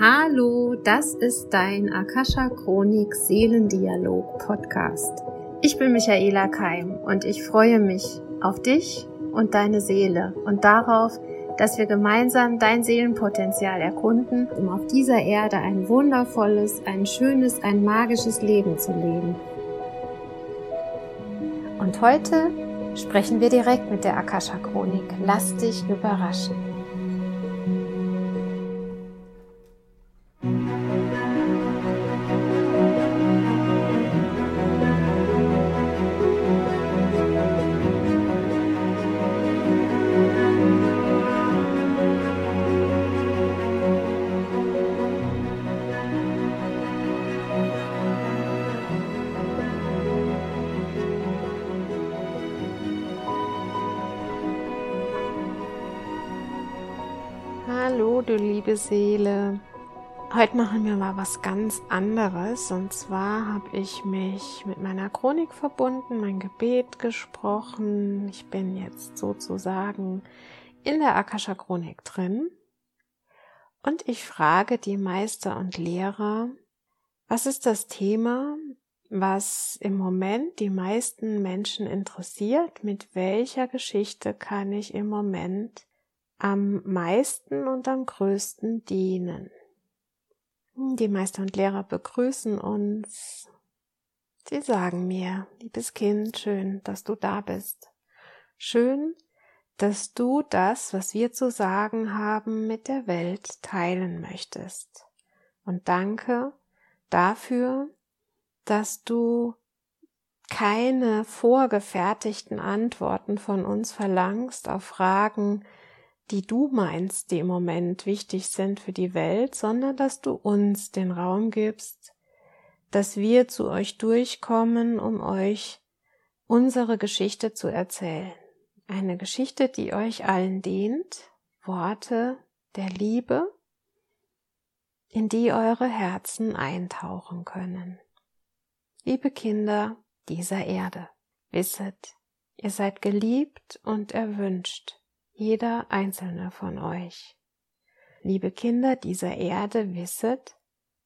Hallo, das ist dein Akasha Chronik Seelendialog Podcast. Ich bin Michaela Keim und ich freue mich auf dich und deine Seele und darauf, dass wir gemeinsam dein Seelenpotenzial erkunden, um auf dieser Erde ein wundervolles, ein schönes, ein magisches Leben zu leben. Und heute sprechen wir direkt mit der Akasha Chronik. Lass dich überraschen. Liebe Seele. Heute machen wir mal was ganz anderes. Und zwar habe ich mich mit meiner Chronik verbunden, mein Gebet gesprochen. Ich bin jetzt sozusagen in der Akasha Chronik drin. Und ich frage die Meister und Lehrer, was ist das Thema, was im Moment die meisten Menschen interessiert? Mit welcher Geschichte kann ich im Moment am meisten und am größten dienen. Die Meister und Lehrer begrüßen uns. Sie sagen mir, liebes Kind, schön, dass du da bist. Schön, dass du das, was wir zu sagen haben, mit der Welt teilen möchtest. Und danke dafür, dass du keine vorgefertigten Antworten von uns verlangst auf Fragen, die du meinst, die im Moment wichtig sind für die Welt, sondern dass du uns den Raum gibst, dass wir zu euch durchkommen, um euch unsere Geschichte zu erzählen. Eine Geschichte, die euch allen dient, Worte der Liebe, in die eure Herzen eintauchen können. Liebe Kinder dieser Erde, wisset, ihr seid geliebt und erwünscht jeder einzelne von euch. Liebe Kinder dieser Erde, wisset,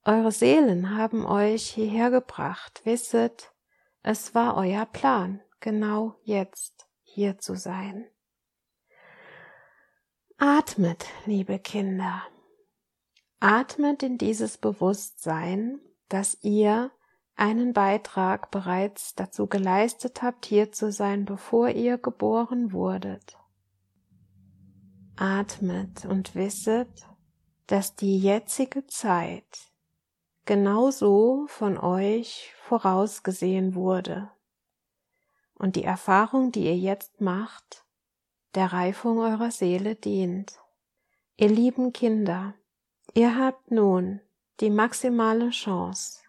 eure Seelen haben euch hierher gebracht, wisset, es war euer Plan, genau jetzt hier zu sein. Atmet, liebe Kinder, atmet in dieses Bewusstsein, dass ihr einen Beitrag bereits dazu geleistet habt, hier zu sein, bevor ihr geboren wurdet atmet und wisset, dass die jetzige Zeit genauso von euch vorausgesehen wurde und die Erfahrung, die ihr jetzt macht, der Reifung eurer Seele dient. Ihr lieben Kinder, ihr habt nun die maximale Chance,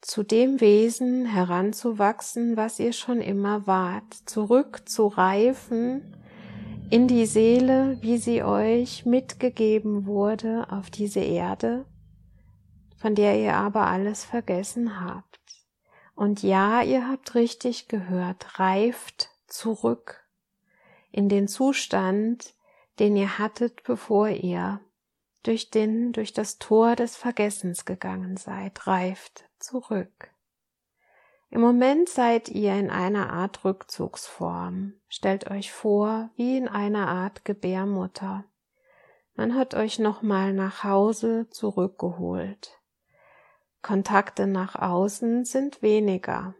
zu dem Wesen heranzuwachsen, was ihr schon immer wart, zurückzureifen in die Seele, wie sie euch mitgegeben wurde auf diese Erde, von der ihr aber alles vergessen habt. Und ja, ihr habt richtig gehört, reift zurück in den Zustand, den ihr hattet, bevor ihr durch den, durch das Tor des Vergessens gegangen seid, reift zurück. Im Moment seid ihr in einer Art Rückzugsform. Stellt euch vor, wie in einer Art Gebärmutter. Man hat euch nochmal nach Hause zurückgeholt. Kontakte nach außen sind weniger,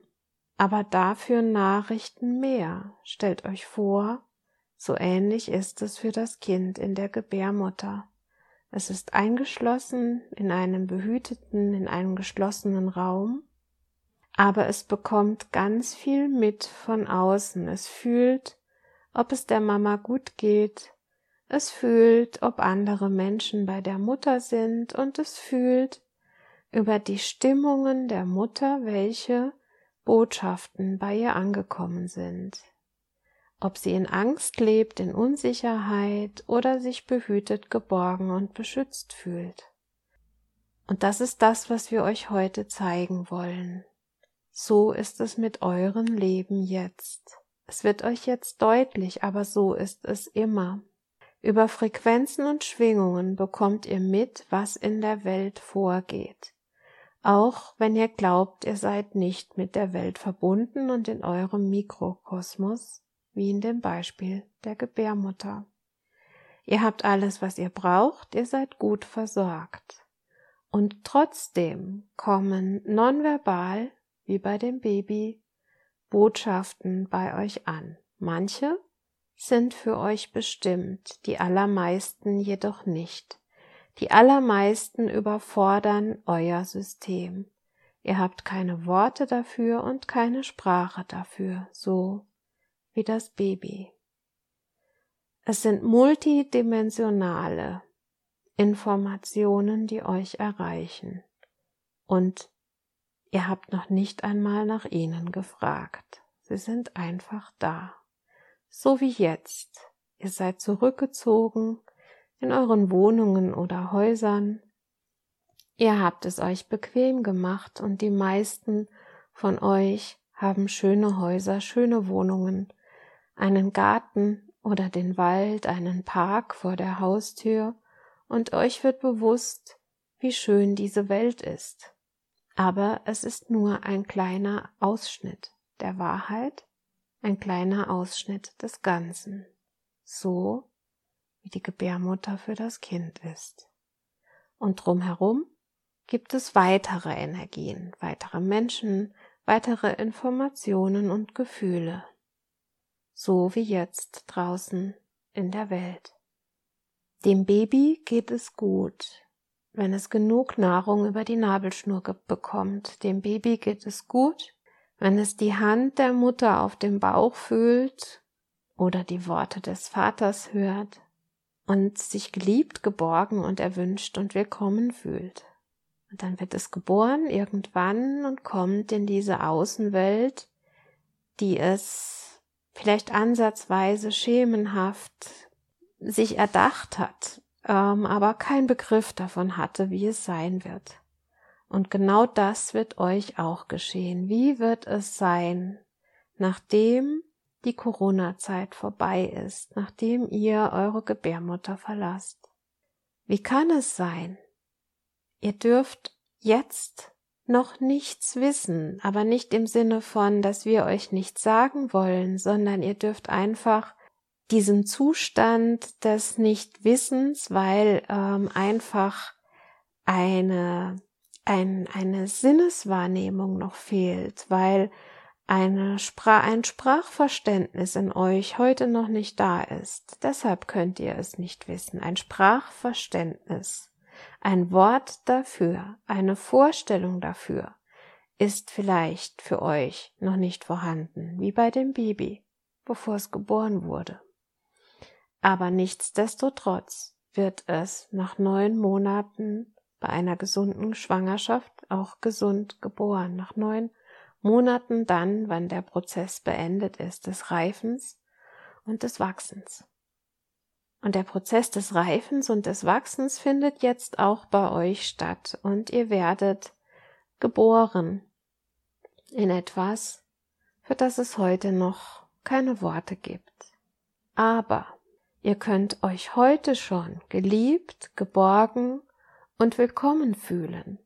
aber dafür Nachrichten mehr. Stellt euch vor, so ähnlich ist es für das Kind in der Gebärmutter. Es ist eingeschlossen in einem behüteten, in einem geschlossenen Raum aber es bekommt ganz viel mit von außen. Es fühlt, ob es der Mama gut geht, es fühlt, ob andere Menschen bei der Mutter sind und es fühlt über die Stimmungen der Mutter, welche Botschaften bei ihr angekommen sind. Ob sie in Angst lebt, in Unsicherheit oder sich behütet, geborgen und beschützt fühlt. Und das ist das, was wir euch heute zeigen wollen. So ist es mit eurem Leben jetzt. Es wird euch jetzt deutlich, aber so ist es immer. Über Frequenzen und Schwingungen bekommt ihr mit, was in der Welt vorgeht. Auch wenn ihr glaubt, ihr seid nicht mit der Welt verbunden und in eurem Mikrokosmos, wie in dem Beispiel der Gebärmutter. Ihr habt alles, was ihr braucht, ihr seid gut versorgt. Und trotzdem kommen nonverbal, wie bei dem Baby, Botschaften bei euch an. Manche sind für euch bestimmt, die allermeisten jedoch nicht. Die allermeisten überfordern euer System. Ihr habt keine Worte dafür und keine Sprache dafür, so wie das Baby. Es sind multidimensionale Informationen, die euch erreichen. Und ihr habt noch nicht einmal nach ihnen gefragt. Sie sind einfach da so wie jetzt. Ihr seid zurückgezogen in euren Wohnungen oder Häusern. Ihr habt es euch bequem gemacht und die meisten von euch haben schöne Häuser, schöne Wohnungen, einen Garten oder den Wald, einen Park vor der Haustür und euch wird bewusst, wie schön diese Welt ist. Aber es ist nur ein kleiner Ausschnitt der Wahrheit ein kleiner Ausschnitt des Ganzen, so wie die Gebärmutter für das Kind ist. Und drumherum gibt es weitere Energien, weitere Menschen, weitere Informationen und Gefühle, so wie jetzt draußen in der Welt. Dem Baby geht es gut, wenn es genug Nahrung über die Nabelschnur bekommt. Dem Baby geht es gut, wenn es die Hand der Mutter auf dem Bauch fühlt oder die Worte des Vaters hört und sich geliebt, geborgen und erwünscht und willkommen fühlt. Und dann wird es geboren irgendwann und kommt in diese Außenwelt, die es vielleicht ansatzweise schemenhaft sich erdacht hat, ähm, aber kein Begriff davon hatte, wie es sein wird. Und genau das wird euch auch geschehen. Wie wird es sein, nachdem die Corona-Zeit vorbei ist, nachdem ihr eure Gebärmutter verlasst? Wie kann es sein? Ihr dürft jetzt noch nichts wissen, aber nicht im Sinne von, dass wir euch nichts sagen wollen, sondern ihr dürft einfach diesen Zustand des Nichtwissens, weil ähm, einfach eine ein, eine Sinneswahrnehmung noch fehlt, weil eine Spra ein Sprachverständnis in euch heute noch nicht da ist. Deshalb könnt ihr es nicht wissen. Ein Sprachverständnis, ein Wort dafür, eine Vorstellung dafür ist vielleicht für euch noch nicht vorhanden, wie bei dem Baby, bevor es geboren wurde. Aber nichtsdestotrotz wird es nach neun Monaten bei einer gesunden Schwangerschaft auch gesund geboren. Nach neun Monaten dann, wann der Prozess beendet ist, des Reifens und des Wachsens. Und der Prozess des Reifens und des Wachsens findet jetzt auch bei euch statt und ihr werdet geboren in etwas, für das es heute noch keine Worte gibt. Aber ihr könnt euch heute schon geliebt, geborgen und willkommen fühlen.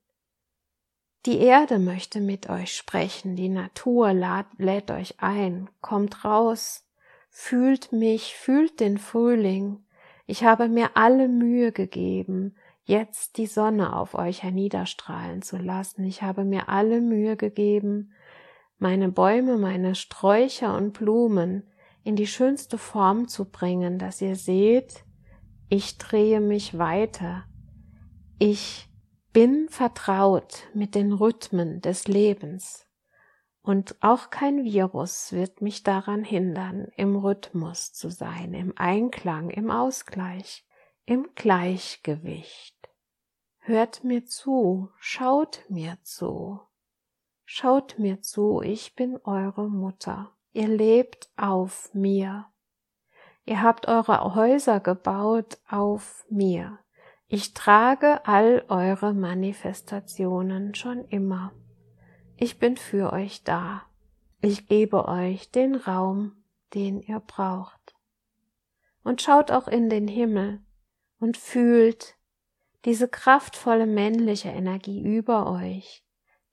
Die Erde möchte mit euch sprechen, die Natur lädt euch ein, kommt raus, fühlt mich, fühlt den Frühling. Ich habe mir alle Mühe gegeben, jetzt die Sonne auf euch herniederstrahlen zu lassen. Ich habe mir alle Mühe gegeben, meine Bäume, meine Sträucher und Blumen in die schönste Form zu bringen, dass ihr seht, ich drehe mich weiter, ich bin vertraut mit den Rhythmen des Lebens. Und auch kein Virus wird mich daran hindern, im Rhythmus zu sein, im Einklang, im Ausgleich, im Gleichgewicht. Hört mir zu, schaut mir zu, schaut mir zu, ich bin eure Mutter, ihr lebt auf mir, ihr habt eure Häuser gebaut auf mir, ich trage all eure Manifestationen schon immer. Ich bin für euch da. Ich gebe euch den Raum, den ihr braucht. und schaut auch in den Himmel und fühlt diese kraftvolle männliche Energie über euch,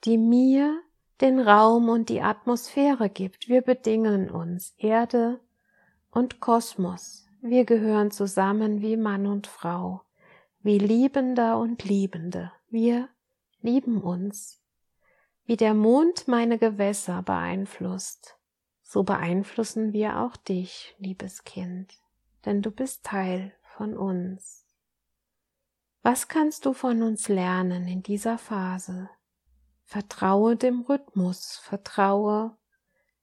die mir den Raum und die Atmosphäre gibt. Wir bedingen uns, Erde und Kosmos. Wir gehören zusammen wie Mann und Frau, wie Liebender und Liebende. Wir lieben uns. Wie der Mond meine Gewässer beeinflusst, so beeinflussen wir auch dich, liebes Kind, denn du bist Teil von uns. Was kannst du von uns lernen in dieser Phase? Vertraue dem Rhythmus, vertraue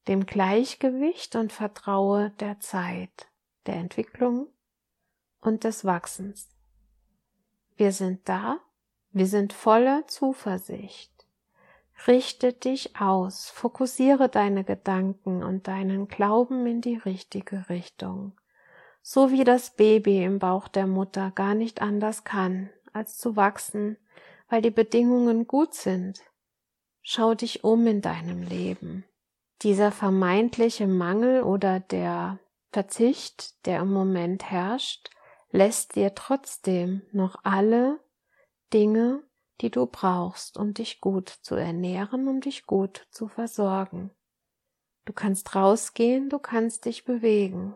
dem Gleichgewicht und vertraue der Zeit, der Entwicklung und des Wachsens. Wir sind da, wir sind voller Zuversicht. Richte dich aus, fokussiere deine Gedanken und deinen Glauben in die richtige Richtung so wie das Baby im Bauch der Mutter gar nicht anders kann, als zu wachsen, weil die Bedingungen gut sind. Schau dich um in deinem Leben. Dieser vermeintliche Mangel oder der Verzicht, der im Moment herrscht, lässt dir trotzdem noch alle Dinge, die du brauchst, um dich gut zu ernähren, um dich gut zu versorgen. Du kannst rausgehen, du kannst dich bewegen,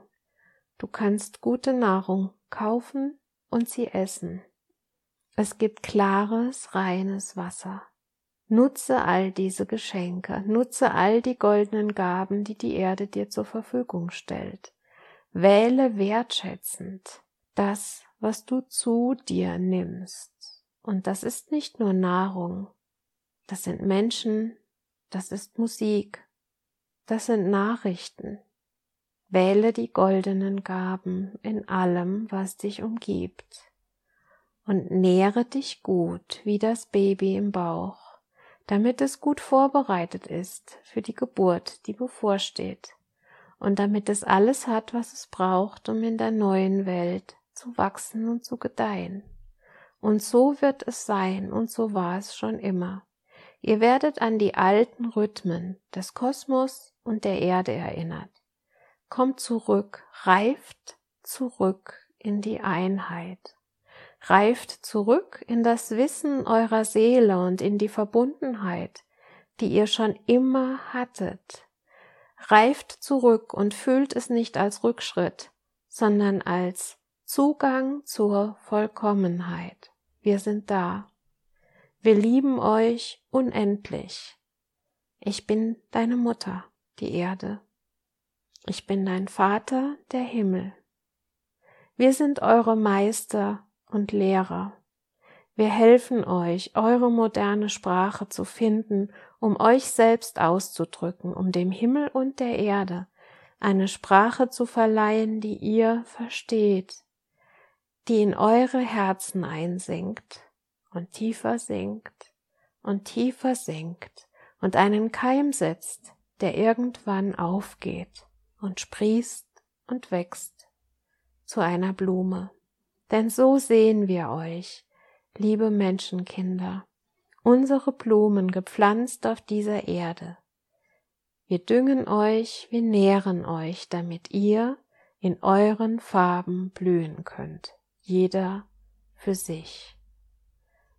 Du kannst gute Nahrung kaufen und sie essen. Es gibt klares, reines Wasser. Nutze all diese Geschenke, nutze all die goldenen Gaben, die die Erde dir zur Verfügung stellt. Wähle wertschätzend das, was du zu dir nimmst. Und das ist nicht nur Nahrung, das sind Menschen, das ist Musik, das sind Nachrichten, Wähle die goldenen Gaben in allem, was dich umgibt. Und nähre dich gut wie das Baby im Bauch, damit es gut vorbereitet ist für die Geburt, die bevorsteht, und damit es alles hat, was es braucht, um in der neuen Welt zu wachsen und zu gedeihen. Und so wird es sein, und so war es schon immer. Ihr werdet an die alten Rhythmen des Kosmos und der Erde erinnert kommt zurück, reift zurück in die Einheit, reift zurück in das Wissen eurer Seele und in die Verbundenheit, die ihr schon immer hattet, reift zurück und fühlt es nicht als Rückschritt, sondern als Zugang zur Vollkommenheit. Wir sind da. Wir lieben euch unendlich. Ich bin deine Mutter, die Erde. Ich bin dein Vater, der Himmel. Wir sind eure Meister und Lehrer. Wir helfen euch, eure moderne Sprache zu finden, um euch selbst auszudrücken, um dem Himmel und der Erde eine Sprache zu verleihen, die ihr versteht, die in eure Herzen einsinkt und tiefer sinkt und tiefer sinkt und einen Keim setzt, der irgendwann aufgeht und sprießt und wächst zu einer Blume. Denn so sehen wir euch, liebe Menschenkinder, unsere Blumen gepflanzt auf dieser Erde. Wir düngen euch, wir nähren euch, damit ihr in euren Farben blühen könnt, jeder für sich.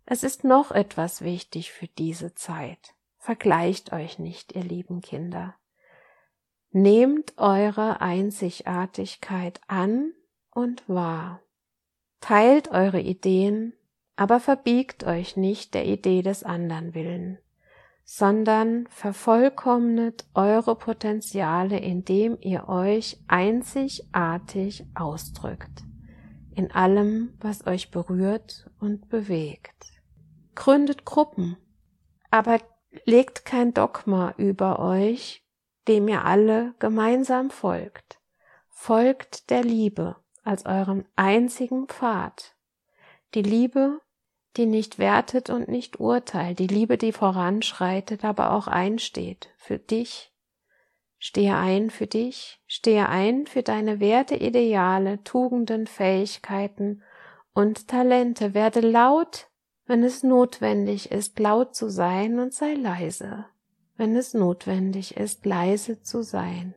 Es ist noch etwas wichtig für diese Zeit. Vergleicht euch nicht, ihr lieben Kinder. Nehmt eure Einzigartigkeit an und wahr. Teilt eure Ideen, aber verbiegt euch nicht der Idee des anderen willen, sondern vervollkommnet eure Potenziale, indem ihr euch einzigartig ausdrückt, in allem, was euch berührt und bewegt. Gründet Gruppen, aber legt kein Dogma über euch dem ihr alle gemeinsam folgt. Folgt der Liebe als eurem einzigen Pfad. Die Liebe, die nicht wertet und nicht urteilt, die Liebe, die voranschreitet, aber auch einsteht für dich. Stehe ein für dich, stehe ein für deine Werte, Ideale, Tugenden, Fähigkeiten und Talente. Werde laut, wenn es notwendig ist, laut zu sein und sei leise wenn es notwendig ist, leise zu sein.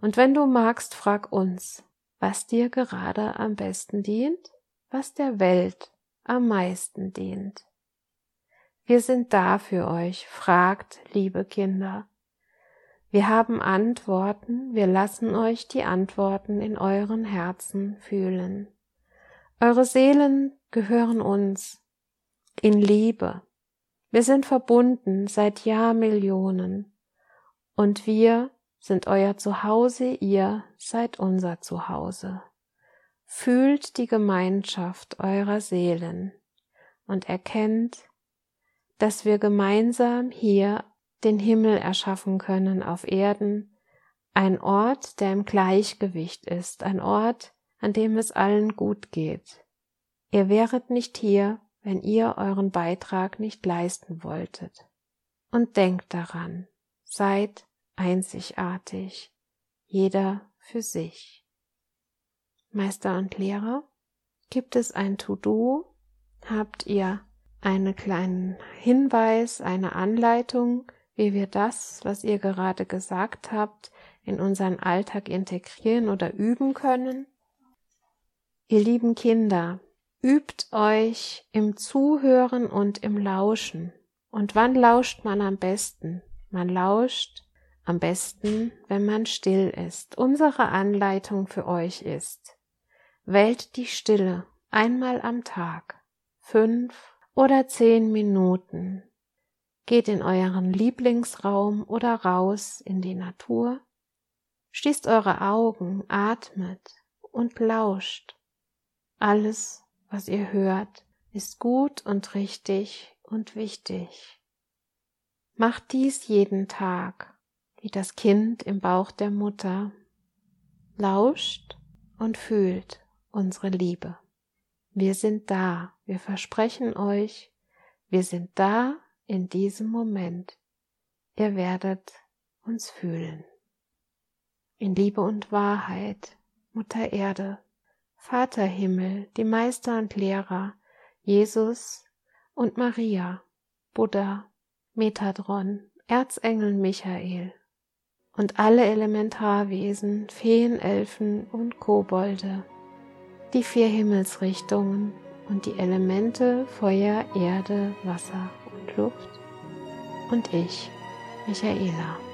Und wenn du magst, frag uns, was dir gerade am besten dient, was der Welt am meisten dient. Wir sind da für euch, fragt, liebe Kinder. Wir haben Antworten, wir lassen euch die Antworten in euren Herzen fühlen. Eure Seelen gehören uns in Liebe. Wir sind verbunden seit Jahrmillionen und wir sind euer Zuhause, ihr seid unser Zuhause. Fühlt die Gemeinschaft eurer Seelen und erkennt, dass wir gemeinsam hier den Himmel erschaffen können auf Erden, ein Ort, der im Gleichgewicht ist, ein Ort, an dem es allen gut geht. Ihr wäret nicht hier, wenn ihr euren Beitrag nicht leisten wolltet. Und denkt daran, seid einzigartig, jeder für sich. Meister und Lehrer, gibt es ein To-Do? Habt ihr einen kleinen Hinweis, eine Anleitung, wie wir das, was ihr gerade gesagt habt, in unseren Alltag integrieren oder üben können? Ihr lieben Kinder, übt euch im Zuhören und im Lauschen. Und wann lauscht man am besten? Man lauscht am besten, wenn man still ist. Unsere Anleitung für euch ist, wählt die Stille einmal am Tag, fünf oder zehn Minuten. Geht in euren Lieblingsraum oder raus in die Natur. Schließt eure Augen, atmet und lauscht. Alles, was ihr hört, ist gut und richtig und wichtig. Macht dies jeden Tag wie das Kind im Bauch der Mutter, lauscht und fühlt unsere Liebe. Wir sind da, wir versprechen euch, wir sind da in diesem Moment. Ihr werdet uns fühlen. In Liebe und Wahrheit, Mutter Erde, Vater Himmel, die Meister und Lehrer, Jesus und Maria, Buddha, Metadron, Erzengel Michael, und alle Elementarwesen, Feen, Elfen und Kobolde, die vier Himmelsrichtungen und die Elemente Feuer, Erde, Wasser und Luft und ich, Michaela.